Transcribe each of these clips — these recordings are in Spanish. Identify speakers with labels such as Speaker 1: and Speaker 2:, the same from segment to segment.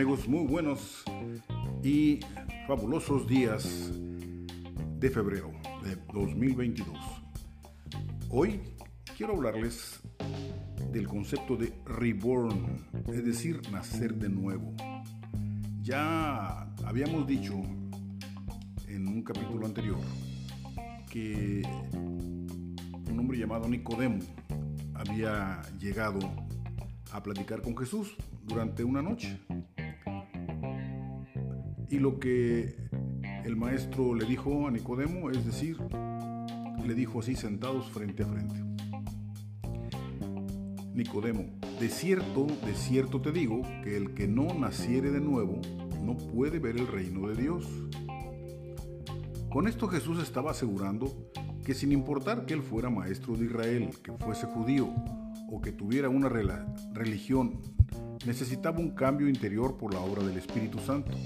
Speaker 1: amigos? Muy buenos y fabulosos días de febrero de 2022. Hoy quiero hablarles del concepto de reborn, es decir, nacer de nuevo. Ya habíamos dicho en un capítulo anterior que un hombre llamado Nicodemo había llegado a platicar con Jesús durante una noche. Y lo que el maestro le dijo a Nicodemo, es decir, le dijo así sentados frente a frente. Nicodemo, de cierto, de cierto te digo que el que no naciere de nuevo no puede ver el reino de Dios. Con esto Jesús estaba asegurando que sin importar que él fuera maestro de Israel, que fuese judío o que tuviera una religión, necesitaba un cambio interior por la obra del Espíritu Santo.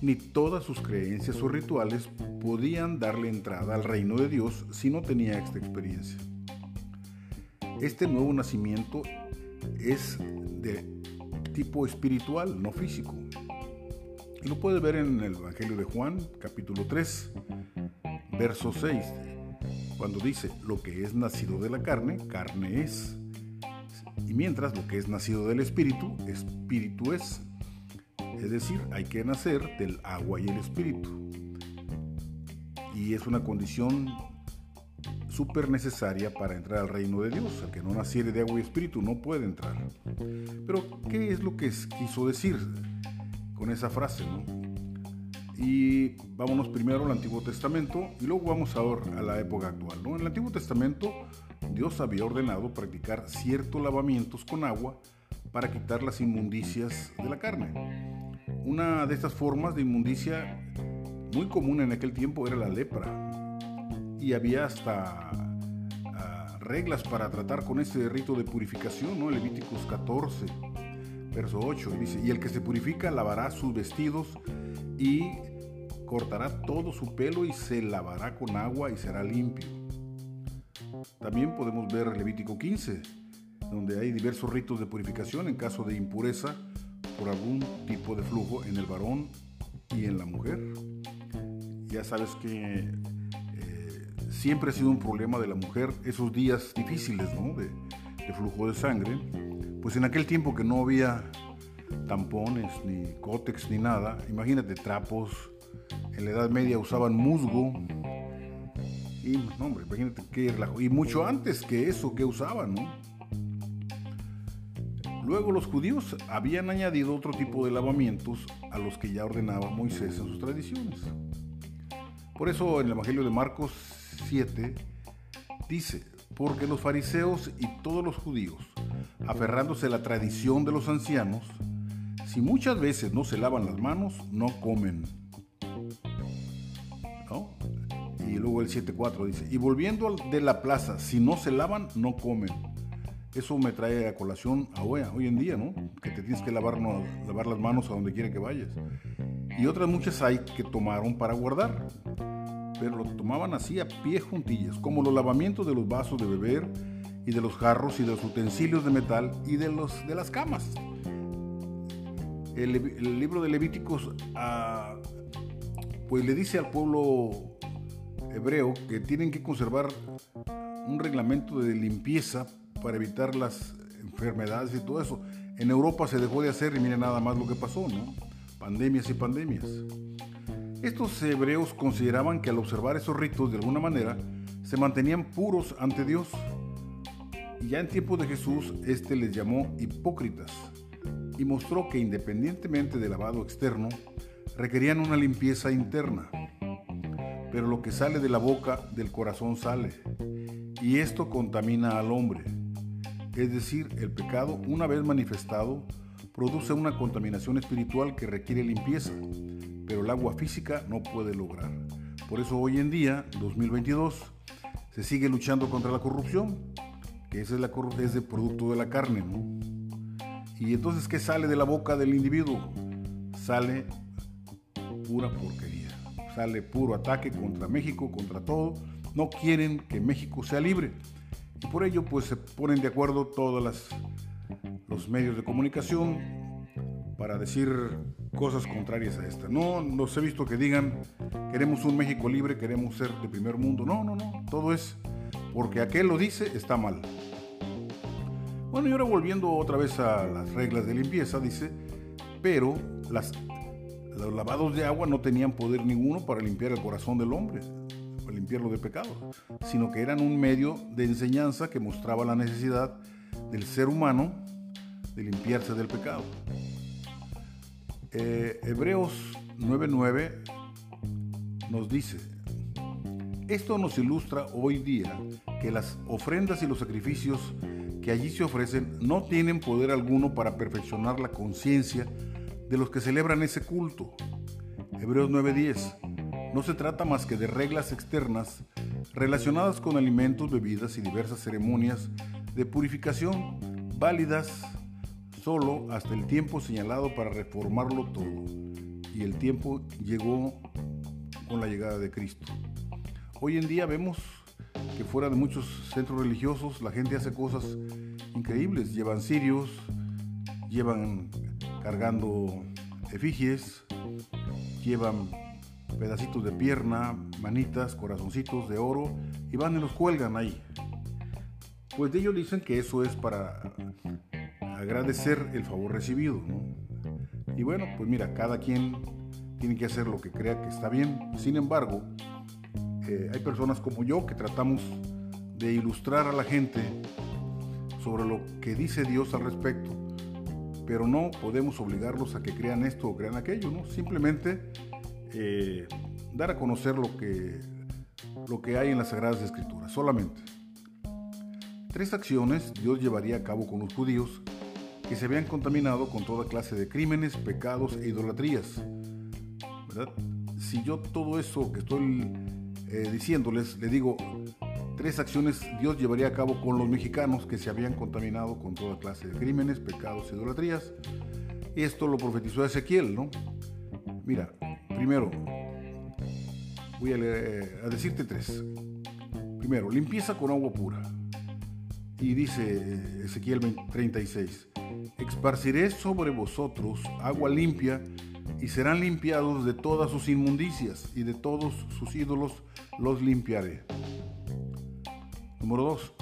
Speaker 1: Ni todas sus creencias o rituales podían darle entrada al reino de Dios si no tenía esta experiencia. Este nuevo nacimiento es de tipo espiritual, no físico. Y lo puedes ver en el Evangelio de Juan, capítulo 3, verso 6, cuando dice, lo que es nacido de la carne, carne es. Y mientras lo que es nacido del espíritu, espíritu es. Es decir, hay que nacer del agua y el espíritu. Y es una condición súper necesaria para entrar al reino de Dios. El que no naciere de agua y espíritu no puede entrar. Pero, ¿qué es lo que quiso decir con esa frase? Y vámonos primero al Antiguo Testamento y luego vamos ahora a la época actual. ¿no? En el Antiguo Testamento Dios había ordenado practicar ciertos lavamientos con agua para quitar las inmundicias de la carne. Una de estas formas de inmundicia muy común en aquel tiempo era la lepra. Y había hasta ah, reglas para tratar con este rito de purificación, ¿no? Levíticos 14, verso 8, dice, y el que se purifica lavará sus vestidos y cortará todo su pelo y se lavará con agua y será limpio. También podemos ver Levítico 15, donde hay diversos ritos de purificación en caso de impureza por algún tipo de flujo en el varón y en la mujer. Ya sabes que eh, siempre ha sido un problema de la mujer esos días difíciles de, de flujo de sangre. Pues en aquel tiempo que no había tampones, ni cótex, ni nada, imagínate trapos, en la Edad Media usaban musgo, y, no, hombre, imagínate qué Y mucho antes que eso que usaban, ¿no? Luego los judíos habían añadido otro tipo de lavamientos a los que ya ordenaba Moisés en sus tradiciones. Por eso en el Evangelio de Marcos 7 dice, porque los fariseos y todos los judíos, aferrándose a la tradición de los ancianos, si muchas veces no se lavan las manos, no comen. Y luego el 7.4 dice, y volviendo de la plaza, si no se lavan, no comen. Eso me trae a colación a hoy, hoy en día, ¿no? Que te tienes que lavar, lavar las manos a donde quiera que vayas. Y otras muchas hay que tomaron para guardar, pero lo tomaban así a pie juntillas, como los lavamientos de los vasos de beber y de los jarros y de los utensilios de metal y de, los, de las camas. El, libro de Levíticos ah, pues le dice al pueblo hebreo que tienen que conservar un reglamento de limpieza para evitar las enfermedades y todo eso. En Europa se dejó de hacer y miren nada más lo que pasó, ¿no? Pandemias y pandemias. Estos hebreos consideraban que al observar esos ritos de alguna manera se mantenían puros ante Dios. Y ya en tiempos de Jesús, este les llamó hipócritas y mostró que independientemente del lavado externo, requerían una limpieza interna pero lo que sale de la boca del corazón sale, y esto contamina al hombre. Es decir, el pecado, una vez manifestado, produce una contaminación espiritual que requiere limpieza, pero el agua física no puede lograr. Por eso hoy en día, 2022, se sigue luchando contra la corrupción, que es, la, es el producto de la carne. Y entonces, ¿qué sale de la boca del individuo? Sale pura porquería sale puro ataque contra México, contra todo. No quieren que México sea libre. Y por ello pues se ponen de acuerdo todos los medios de comunicación para decir cosas contrarias a esta. No los he visto que digan, queremos un México libre, queremos ser de primer mundo. No, no, no. Todo es porque aquel lo dice, está mal. Bueno, y ahora volviendo otra vez a las reglas de limpieza, dice, pero las, los lavados de agua no tenían poder ninguno para limpiar el corazón del hombre, limpiarlo de pecado, sino que eran un medio de enseñanza que mostraba la necesidad del ser humano de limpiarse del pecado. Eh, Hebreos 9:9 nos dice, esto nos ilustra hoy día que las ofrendas y los sacrificios que allí se ofrecen no tienen poder alguno para perfeccionar la conciencia de los que celebran ese culto. Hebreos 9:10 no se trata más que de reglas externas relacionadas con alimentos, bebidas y diversas ceremonias de purificación válidas solo hasta el tiempo señalado para reformarlo todo. Y el tiempo llegó con la llegada de Cristo. Hoy en día vemos que fuera de muchos centros religiosos la gente hace cosas increíbles. Llevan cirios, llevan cargando efigies, llevan pedacitos de pierna, manitas, corazoncitos de oro y van y los cuelgan ahí. Pues de ellos dicen que eso es para agradecer el favor recibido. Y bueno, pues mira, cada quien tiene que hacer lo que crea que está bien. Sin embargo, eh, hay personas como yo que tratamos de ilustrar a la gente sobre lo que dice Dios al respecto, pero no podemos obligarlos a que crean esto o crean aquello, ¿no? Simplemente eh, dar a conocer lo que, lo que hay en las Sagradas Escrituras, solamente. Tres acciones Dios llevaría a cabo con los judíos que se habían contaminado con toda clase de crímenes, pecados e idolatrías. Si yo todo eso que estoy eh, diciéndoles, le digo, tres acciones Dios llevaría a cabo con los mexicanos que se habían contaminado con toda clase de crímenes, pecados e idolatrías. Esto lo profetizó Ezequiel, ¿no? Mira, primero, voy a, eh, a decirte tres. Primero, limpieza con agua pura. Y dice Ezequiel 36, esparciré sobre vosotros agua limpia y serán limpiados de todas sus inmundicias y de todos sus ídolos los limpiaré. Número 2.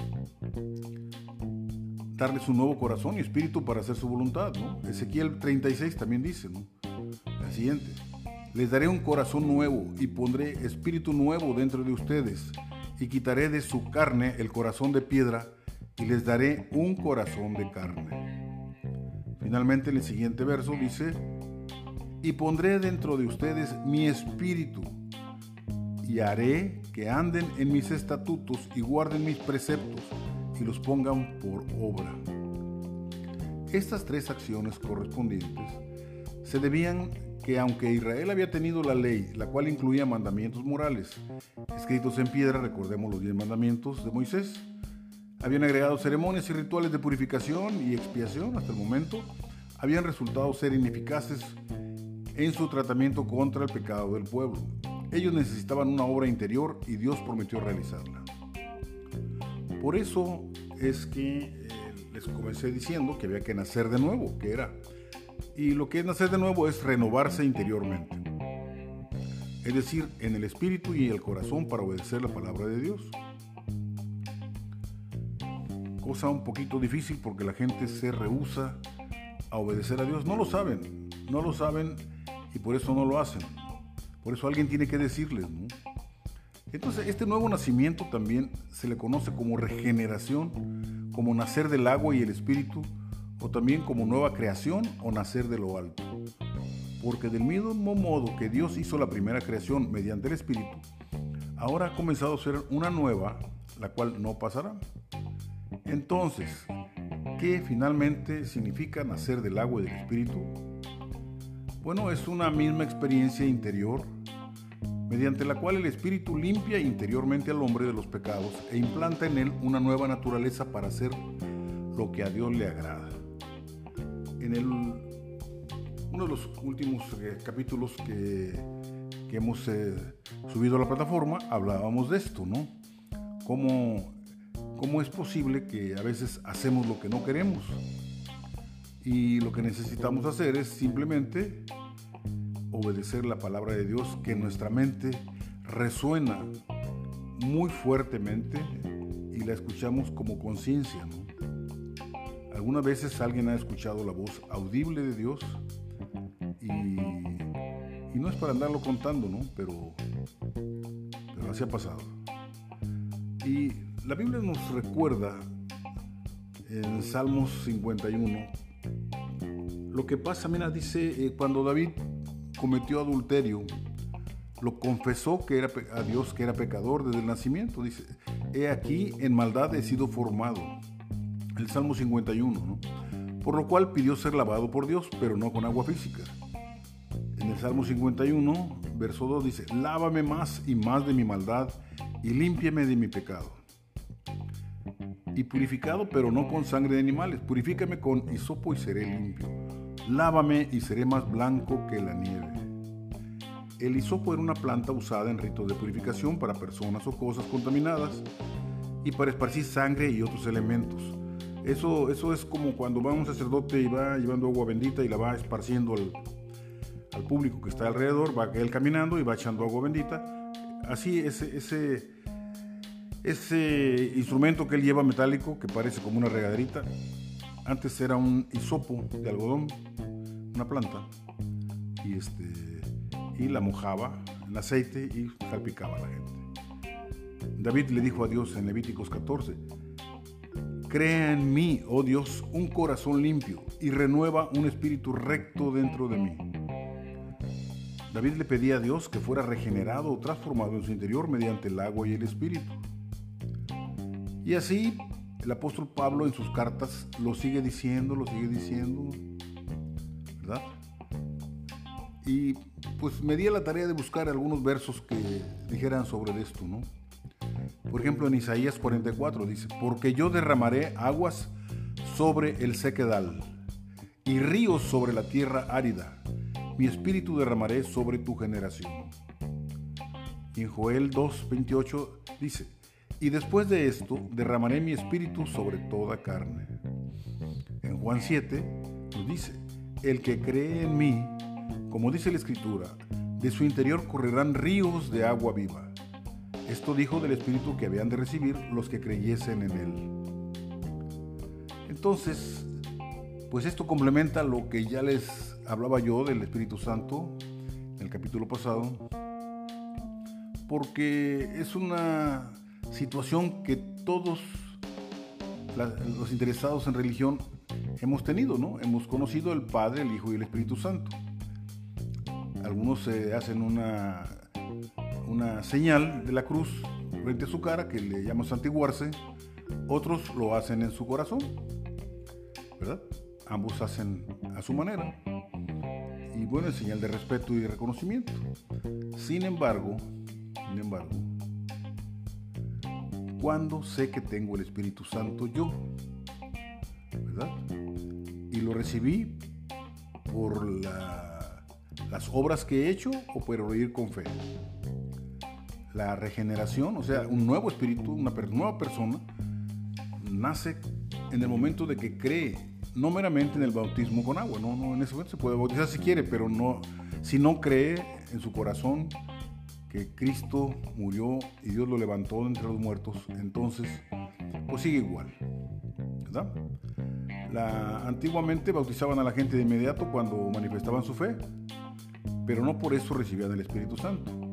Speaker 1: Darles un nuevo corazón y espíritu para hacer su voluntad. Ezequiel 36 también dice, ¿no? la siguiente. Les daré un corazón nuevo y pondré espíritu nuevo dentro de ustedes y quitaré de su carne el corazón de piedra y les daré un corazón de carne. Finalmente, en el siguiente verso dice, y pondré dentro de ustedes mi espíritu, y haré que anden en mis estatutos y guarden mis preceptos y los pongan por obra. Estas tres acciones correspondientes se debían que aunque Israel había tenido la ley, la cual incluía mandamientos morales, escritos en piedra, recordemos los diez mandamientos de Moisés, habían agregado ceremonias y rituales de purificación y expiación hasta el momento, habían resultado ser ineficaces en su tratamiento contra el pecado del pueblo. Ellos necesitaban una obra interior y Dios prometió realizarla. Por eso es que eh, les comencé diciendo que había que nacer de nuevo, que era. Y lo que es nacer de nuevo es renovarse interiormente. Es decir, en el espíritu y el corazón para obedecer la palabra de Dios cosa un poquito difícil porque la gente se rehúsa a obedecer a Dios. No lo saben, no lo saben y por eso no lo hacen. Por eso alguien tiene que decirles. Entonces, este nuevo nacimiento también se le conoce como regeneración, como nacer del agua y el espíritu, o también como nueva creación o nacer de lo alto. Porque del mismo modo que Dios hizo la primera creación mediante el espíritu, ahora ha comenzado a ser una nueva, la cual no pasará. Entonces, ¿qué finalmente significa nacer del agua y del espíritu? Bueno, es una misma experiencia interior mediante la cual el espíritu limpia interiormente al hombre de los pecados e implanta en él una nueva naturaleza para hacer lo que a Dios le agrada. En uno de los últimos eh, capítulos que, hemos eh, subido a la plataforma hablábamos de esto, ¿no? Cómo ¿Cómo es posible que a veces hacemos lo que no queremos? Y lo que necesitamos hacer es simplemente obedecer la palabra de Dios que en nuestra mente resuena muy fuertemente y la escuchamos como conciencia. Algunas veces alguien ha escuchado la voz audible de Dios y, no es para andarlo contando, ¿no? Pero, pero así ha pasado. Y la Biblia nos recuerda en Salmos 51 lo que pasa, mira, dice, eh, cuando David cometió adulterio, lo confesó que era a Dios que era pecador desde el nacimiento. Dice, he aquí en maldad he sido formado. El Salmo 51, ¿no? Por lo cual pidió ser lavado por Dios, pero no con agua física. En el Salmo 51, verso 2 dice, lávame más y más de mi maldad y límpiame de mi pecado y purificado, pero no con sangre de animales. Purifícame con hisopo y seré limpio. Lávame y seré más blanco que la nieve. El hisopo era una planta usada en ritos de purificación para personas o cosas contaminadas y para esparcir sangre y otros elementos. Eso, eso es como cuando va un sacerdote y va llevando agua bendita y la va esparciendo al, al público que está alrededor, va él caminando y va echando agua bendita. Así ese, ese, ese instrumento que él lleva metálico, que parece como una regaderita, antes era un hisopo de algodón, una planta, y, este, y la mojaba en aceite y salpicaba a la gente. David le dijo a Dios en Levíticos 14, Crea en mí, oh Dios, un corazón limpio y renueva un espíritu recto dentro de mí. David le pedía a Dios que fuera regenerado o transformado en su interior mediante el agua y el espíritu. Y así el apóstol Pablo en sus cartas lo sigue diciendo, lo sigue diciendo, ¿verdad? Y pues me di a la tarea de buscar algunos versos que dijeran sobre esto, ¿no? Por ejemplo, en Isaías 44 dice, porque yo derramaré aguas sobre el sequedal y ríos sobre la tierra árida. Mi espíritu derramaré sobre tu generación. Y en Joel 2.28 dice, y después de esto derramaré mi espíritu sobre toda carne. En Juan 7 nos dice, el que cree en mí, como dice la escritura, de su interior correrán ríos de agua viva. Esto dijo del espíritu que habían de recibir los que creyesen en él. Entonces, pues esto complementa lo que ya les hablaba yo del Espíritu Santo en el capítulo pasado, porque es una situación que todos los interesados en religión hemos tenido, ¿no? Hemos conocido el Padre, el Hijo y el Espíritu Santo. Algunos se hacen una, una señal de la cruz frente a su cara que le llama santiguarse, otros lo hacen en su corazón, ¿verdad? Ambos hacen a su manera. Y bueno, es señal de respeto y reconocimiento. Sin embargo, sin embargo, cuando sé que tengo el Espíritu Santo yo? ¿Verdad? Y lo recibí por las obras que he hecho o por oír con fe. La regeneración, o sea, un nuevo espíritu, una nueva persona, nace en el momento de que cree, no meramente en el bautismo con agua, no, no en ese momento se puede bautizar si quiere, pero no, si no cree en su corazón que Cristo murió y Dios lo levantó entre los muertos, entonces pues sigue igual. ¿verdad? La, antiguamente bautizaban a la gente de inmediato cuando manifestaban su fe, pero no por eso recibían el Espíritu Santo.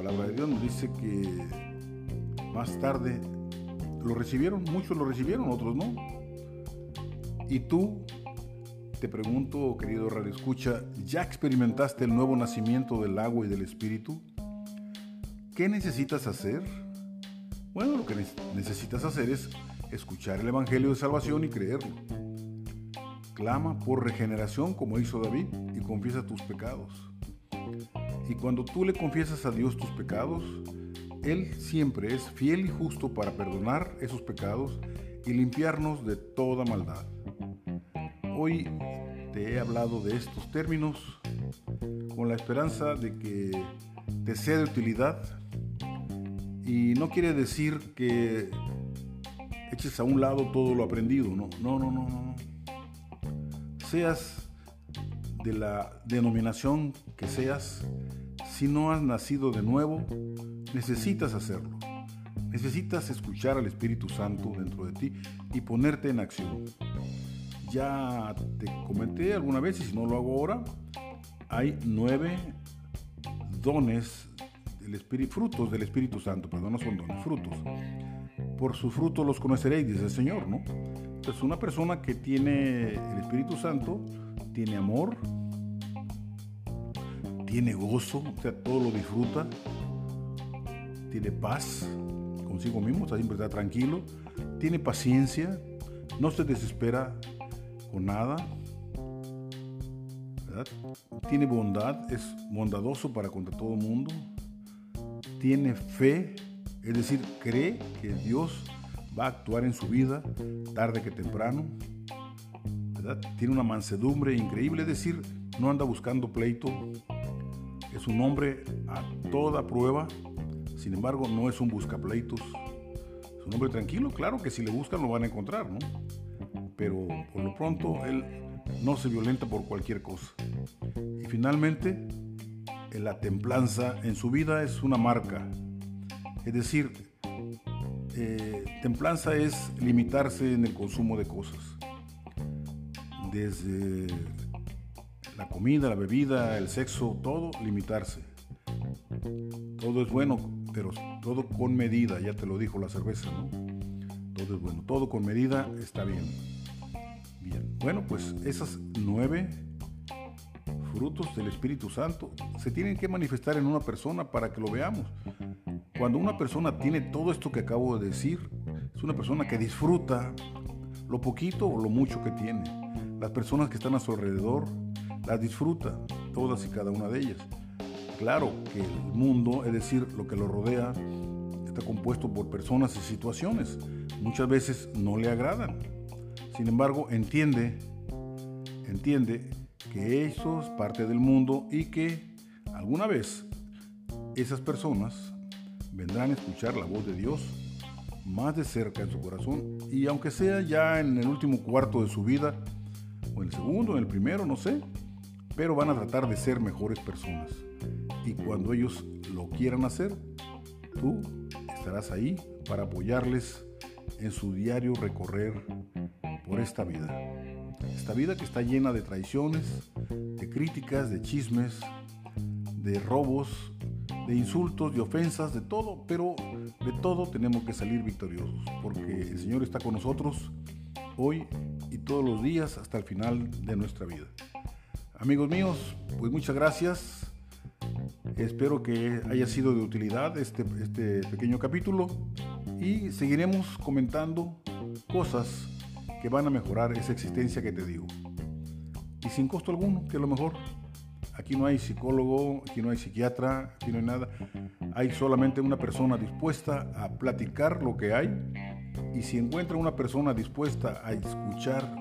Speaker 1: La palabra de Dios nos dice que más tarde lo recibieron, muchos lo recibieron, otros no. Y tú te pregunto, querido Radio Escucha, ¿ya experimentaste el nuevo nacimiento del agua y del espíritu? ¿Qué necesitas hacer? Bueno, lo que necesitas hacer es escuchar el Evangelio de Salvación y creerlo. Clama por regeneración como hizo David y confiesa tus pecados. Y cuando tú le confiesas a Dios tus pecados, Él siempre es fiel y justo para perdonar esos pecados y limpiarnos de toda maldad. Hoy te he hablado de estos términos con la esperanza de que te sea de utilidad y no quiere decir que eches a un lado todo lo aprendido, no, no, no, no, no. seas de la denominación que seas, si no has nacido de nuevo, necesitas hacerlo. Necesitas escuchar al Espíritu Santo dentro de ti y ponerte en acción. Ya te comenté alguna vez, y si no lo hago ahora, hay nueve dones del Espíritu, frutos del Espíritu Santo, perdón, no son dones, frutos. Por sus frutos los conoceréis, dice el Señor, ¿no? Entonces, una persona que tiene el Espíritu Santo tiene amor, tiene gozo, o sea, todo lo disfruta, tiene paz consigo mismo, está siempre está tranquilo, tiene paciencia, no se desespera con nada, tiene bondad, es bondadoso para contra todo el mundo, tiene fe, es decir, cree que Dios va a actuar en su vida tarde que temprano, tiene una mansedumbre increíble, es decir, no anda buscando pleito, es un hombre a toda prueba, sin embargo no es un buscapleitos, es un hombre tranquilo, claro que si le buscan lo van a encontrar, ¿no? Pero por lo pronto él no se violenta por cualquier cosa. Y finalmente, la templanza en su vida es una marca. Es decir, eh, templanza es limitarse en el consumo de cosas. Desde la comida, la bebida, el sexo, todo limitarse. Todo es bueno, pero todo con medida, ya te lo dijo la cerveza, ¿no? Todo es bueno, todo con medida está bien. Bien, bueno, pues esas nueve frutos del Espíritu Santo se tienen que manifestar en una persona para que lo veamos. Cuando una persona tiene todo esto que acabo de decir, es una persona que disfruta lo poquito o lo mucho que tiene. Las personas que están a su alrededor las disfruta, todas y cada una de ellas. Claro que el mundo, es decir, lo que lo rodea, está compuesto por personas y situaciones. Muchas veces no le agradan. Sin embargo, entiende, entiende que eso es parte del mundo y que alguna vez esas personas vendrán a escuchar la voz de Dios más de cerca en su corazón y aunque sea ya en el último cuarto de su vida, o en el segundo, en el primero, no sé, pero van a tratar de ser mejores personas. Y cuando ellos lo quieran hacer, tú estarás ahí para apoyarles en su diario recorrer por esta vida. Esta vida que está llena de traiciones, de críticas, de chismes, de robos, de insultos, de ofensas, de todo, pero de todo tenemos que salir victoriosos, porque el Señor está con nosotros hoy y todos los días hasta el final de nuestra vida. Amigos míos, pues muchas gracias. Espero que haya sido de utilidad este, este pequeño capítulo y seguiremos comentando cosas que van a mejorar esa existencia que te digo. Y sin costo alguno, que es lo mejor. Aquí no hay psicólogo, aquí no hay psiquiatra, aquí no hay nada. Hay solamente una persona dispuesta a platicar lo que hay. Y si encuentra una persona dispuesta a escuchar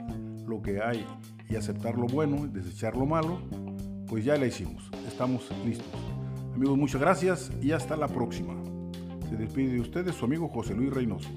Speaker 1: lo que hay y aceptar lo bueno y desechar lo malo, pues ya la hicimos. Estamos listos. Amigos, muchas gracias y hasta la próxima. Se despide de ustedes su amigo José Luis Reynoso.